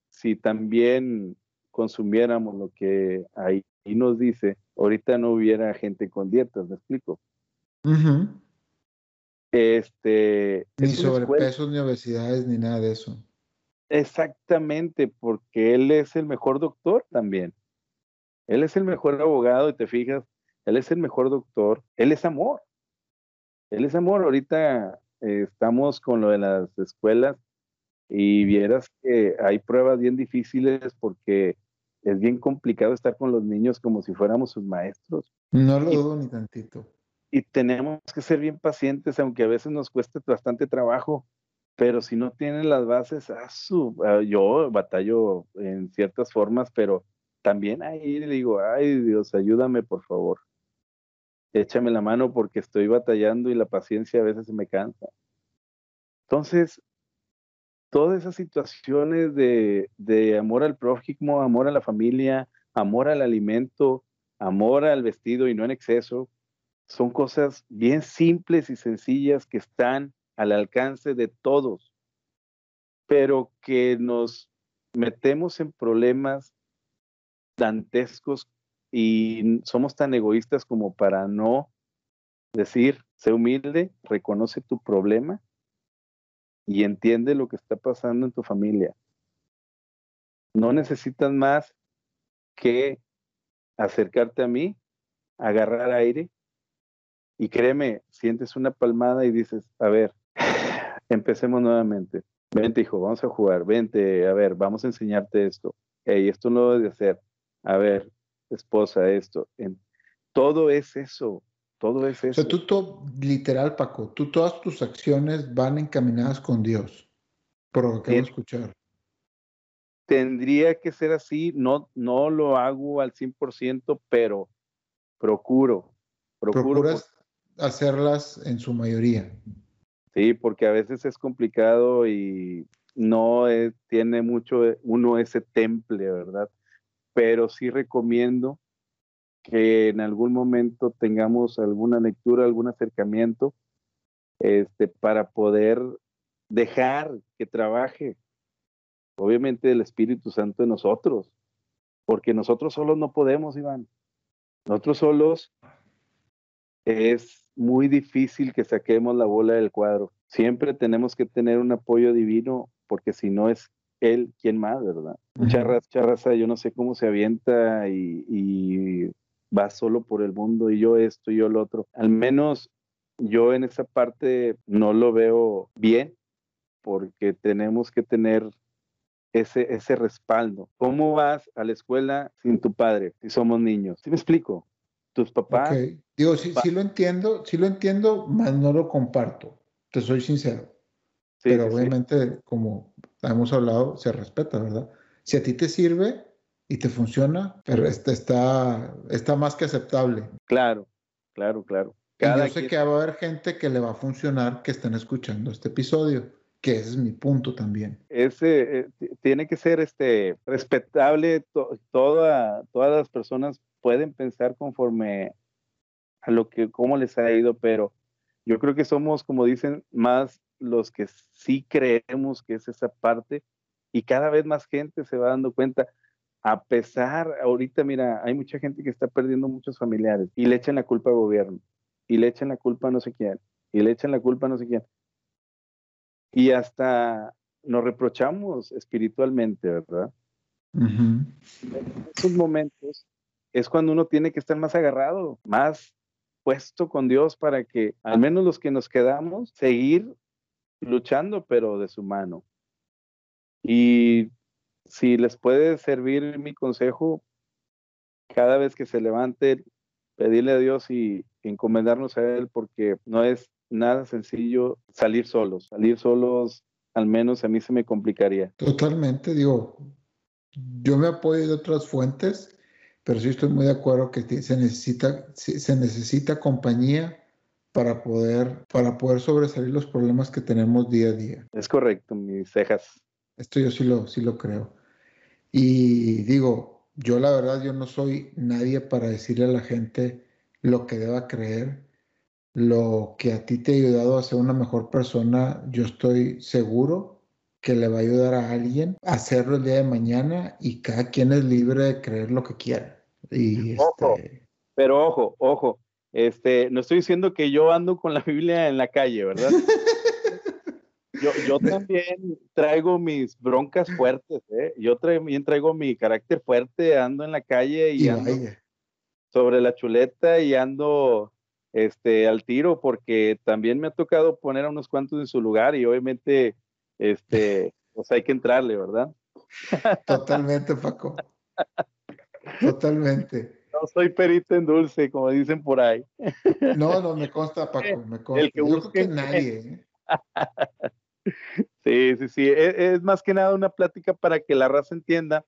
si también consumiéramos lo que ahí nos dice, ahorita no hubiera gente con dietas, ¿me explico? Este, ni sobrepeso, ni obesidades, ni nada de eso. Exactamente, porque él es el mejor doctor también. Él es el mejor abogado y te fijas, él es el mejor doctor, él es amor. Él es amor. Ahorita eh, estamos con lo de las escuelas y vieras que hay pruebas bien difíciles porque es bien complicado estar con los niños como si fuéramos sus maestros. No lo dudo ni tantito. Y tenemos que ser bien pacientes, aunque a veces nos cueste bastante trabajo pero si no tienen las bases, ah, ah, yo batallo en ciertas formas, pero también ahí le digo, ay Dios, ayúdame por favor. Échame la mano porque estoy batallando y la paciencia a veces me cansa. Entonces, todas esas situaciones de, de amor al prójimo, amor a la familia, amor al alimento, amor al vestido y no en exceso, son cosas bien simples y sencillas que están al alcance de todos, pero que nos metemos en problemas dantescos y somos tan egoístas como para no decir, sé humilde, reconoce tu problema y entiende lo que está pasando en tu familia. No necesitas más que acercarte a mí, agarrar aire y créeme, sientes una palmada y dices, a ver, Empecemos nuevamente. Vente, hijo, vamos a jugar. Vente, a ver, vamos a enseñarte esto. Hey, esto no debe de hacer. A ver, esposa, esto. todo es eso. Todo es eso. O sea, tú, todo, literal, Paco, tú todas tus acciones van encaminadas con Dios. Por lo que acabo escuchar. Tendría que ser así. No, no lo hago al 100%, pero procuro. procuro Procuras hacerlas en su mayoría. Sí, porque a veces es complicado y no tiene mucho uno ese temple, ¿verdad? Pero sí recomiendo que en algún momento tengamos alguna lectura, algún acercamiento, este, para poder dejar que trabaje, obviamente, el Espíritu Santo en nosotros, porque nosotros solos no podemos, Iván. Nosotros solos es muy difícil que saquemos la bola del cuadro. Siempre tenemos que tener un apoyo divino porque si no es él quien más, ¿verdad? Mucha yo no sé cómo se avienta y, va solo por el mundo y yo esto y yo lo otro. Al menos yo en esa parte no lo veo bien porque tenemos que tener ese, ese respaldo. ¿Cómo vas a la escuela sin tu padre si somos niños? ¿Sí me explico? Tus papás. Digo, sí, sí, lo entiendo, sí lo entiendo, más no lo comparto, te soy sincero. Pero obviamente, como hemos hablado, se respeta, ¿verdad? Si a ti te sirve y te funciona, pero este está, está más que aceptable. Claro, claro, claro. yo sé que va a haber gente que le va a funcionar que estén escuchando este episodio, que ese es mi punto también. Ese, eh, tiene que ser este, respetable toda, todas las personas pueden pensar conforme a lo que, cómo les ha ido, pero yo creo que somos, como dicen, más los que sí creemos que es esa parte y cada vez más gente se va dando cuenta. A pesar, ahorita, mira, hay mucha gente que está perdiendo muchos familiares y le echan la culpa al gobierno y le echan la culpa a no sé quién y le echan la culpa a no sé quién. Y hasta nos reprochamos espiritualmente, ¿verdad? En esos momentos es cuando uno tiene que estar más agarrado, más puesto con Dios para que al menos los que nos quedamos, seguir luchando, pero de su mano. Y si les puede servir mi consejo, cada vez que se levante, pedirle a Dios y encomendarnos a Él, porque no es nada sencillo salir solos. Salir solos, al menos a mí se me complicaría. Totalmente, digo, yo me apoyo de otras fuentes, pero sí estoy muy de acuerdo que se necesita, se necesita compañía para poder, para poder sobresalir los problemas que tenemos día a día. Es correcto, mis cejas. Esto yo sí lo, sí lo creo. Y digo, yo la verdad, yo no soy nadie para decirle a la gente lo que deba creer. Lo que a ti te ha ayudado a ser una mejor persona, yo estoy seguro que le va a ayudar a alguien a hacerlo el día de mañana y cada quien es libre de creer lo que quiera. Y ojo, este pero ojo, ojo, este, no estoy diciendo que yo ando con la Biblia en la calle, ¿verdad? Yo, también traigo mis broncas fuertes, ¿eh? Yo también traigo mi carácter fuerte, ando en la calle y, ando sobre la chuleta y ando este, al tiro porque también me ha tocado poner a unos cuantos en su lugar y obviamente este, pues hay que entrarle, ¿verdad? Totalmente, Paco. Totalmente. No soy perito en dulce, como dicen por ahí. No, no, me consta, Paco, me consta. El que Yo creo que nadie. ¿eh? Sí, sí, sí. E, es, más que nada una plática para que la raza entienda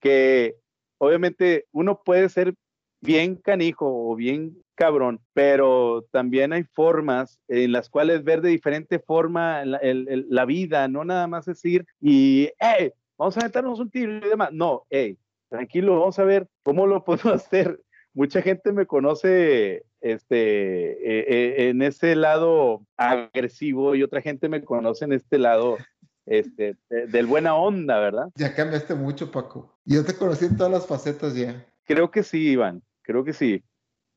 que obviamente uno puede ser bien canijo o bien cabrón, pero también hay formas en las cuales ver de diferente forma la, vida, no nada más decir y, hey, vamos a meternos un tiro y demás. No, hey, tranquilo, vamos a ver cómo lo podemos hacer. Mucha gente me conoce este, eh, eh, en ese lado agresivo y otra gente me conoce en este lado este, del buena onda, ¿verdad? Ya cambiaste mucho, Paco. Yo te conocí en todas las facetas ya. Creo que sí, Iván, creo que sí.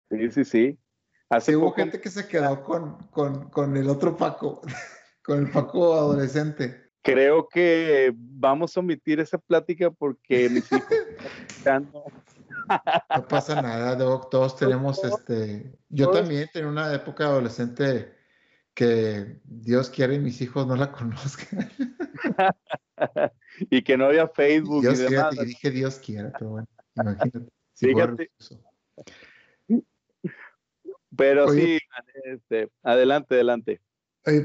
Sí, sí, sí. Hace hubo gente que se quedó con, con, con el otro Paco, con el Paco adolescente. Creo que vamos a omitir esa plática porque mis hijos están no pasa nada, Doc. Todos tenemos este. Yo también tenía una época adolescente que Dios quiere y mis hijos no la conozcan. y que no había Facebook Dios y demás. y dije Dios quiere, pero bueno, imagínate. Fíjate. Pero sí, este, adelante, adelante.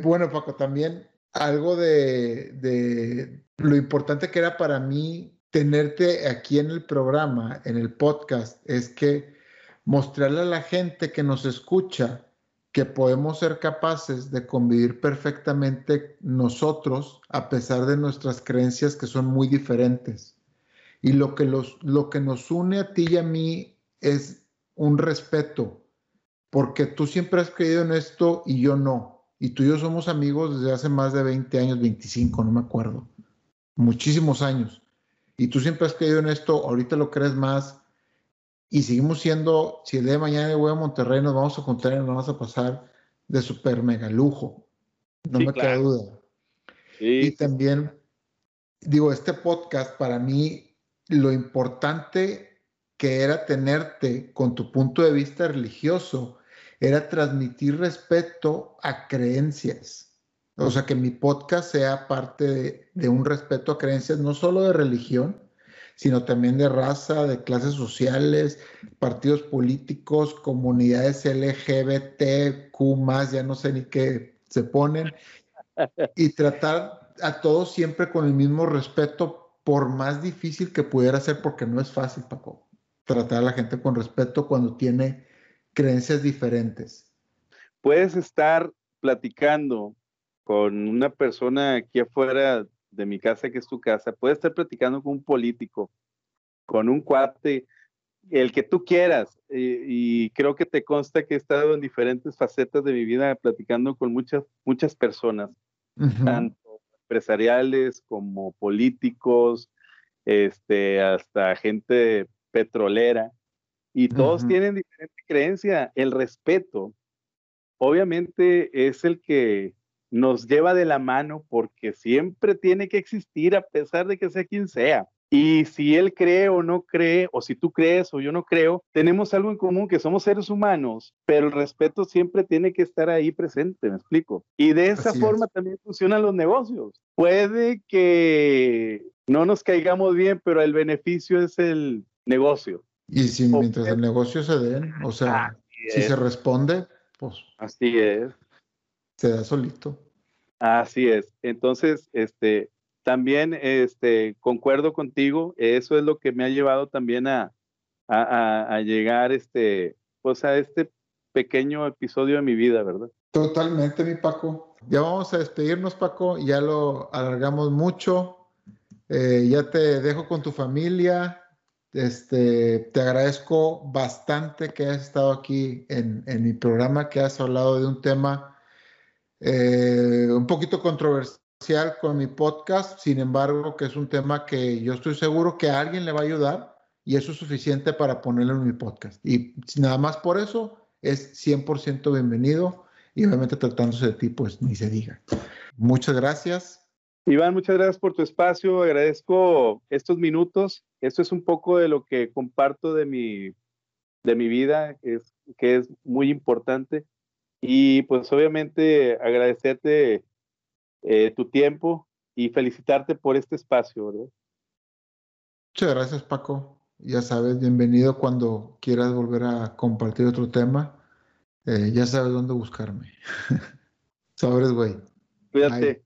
bueno, Paco, también algo de, de lo importante que era para mí tenerte aquí en el programa, en el podcast, es que mostrarle a la gente que nos escucha que podemos ser capaces de convivir perfectamente nosotros a pesar de nuestras creencias que son muy diferentes. Y lo que, los, lo que nos une a ti y a mí es un respeto, porque tú siempre has creído en esto y yo no. Y tú y yo somos amigos desde hace más de 20 años, 25, no me acuerdo. Muchísimos años y tú siempre has creído en esto, ahorita lo crees más y seguimos siendo, si el día de mañana voy a Monterrey, nos vamos a juntar y nos vamos a pasar de super mega lujo. No me queda duda. y también, digo, este podcast para mí, lo importante que era tenerte con tu punto de vista religioso era transmitir respeto a creencias. O sea, que mi podcast sea parte de, un respeto a creencias, no solo de religión, sino también de raza, de clases sociales, partidos políticos, comunidades LGBT, Q ya no sé ni qué se ponen, y tratar a todos siempre con el mismo respeto, por más difícil que pudiera ser, porque no es fácil, Paco, tratar a la gente con respeto cuando tiene creencias diferentes. Puedes estar platicando con una persona aquí afuera de mi casa, que es tu casa, puedes estar platicando con un político, con un cuate, el que tú quieras. Y, creo que te consta que he estado en diferentes facetas de mi vida platicando con muchas, muchas personas, tanto empresariales como políticos, este, hasta gente petrolera. Y todos tienen diferente creencia. El respeto, obviamente, es el que nos lleva de la mano porque siempre tiene que existir a pesar de que sea quien sea. Y si él cree o no cree, o si tú crees o yo no creo, tenemos algo en común que somos seres humanos, pero el respeto siempre tiene que estar ahí presente, me explico. Y de esa forma también funcionan los negocios. Puede que no nos caigamos bien, pero el beneficio es el negocio. Y si mientras el negocio se den, o sea, si se responde, pues. Así es. Se da solito. Así es. Entonces, este, también este, concuerdo contigo, eso es lo que me ha llevado también a, a, llegar este, pues a este pequeño episodio de mi vida, ¿verdad? Totalmente, mi Paco. Ya vamos a despedirnos, Paco, ya lo alargamos mucho. Eh, ya te dejo con tu familia. Este, te agradezco bastante que hayas estado aquí en, en mi programa, que has hablado de un tema eh, un poquito controversial con mi podcast, sin embargo, que es un tema que yo estoy seguro que a alguien le va a ayudar y eso es suficiente para ponerlo en mi podcast. Y nada más por eso es 100% bienvenido y obviamente tratándose de ti, pues ni se diga. Muchas gracias. Iván, muchas gracias por tu espacio. Agradezco estos minutos. Esto es un poco de lo que comparto de mi, de mi vida, es, que es muy importante. Y pues obviamente agradecerte eh, tu tiempo y felicitarte por este espacio, ¿verdad? Muchas gracias, Paco. Ya sabes, bienvenido cuando quieras volver a compartir otro tema. Eh, ya sabes dónde buscarme. Sabres, güey. Cuídate. Bye.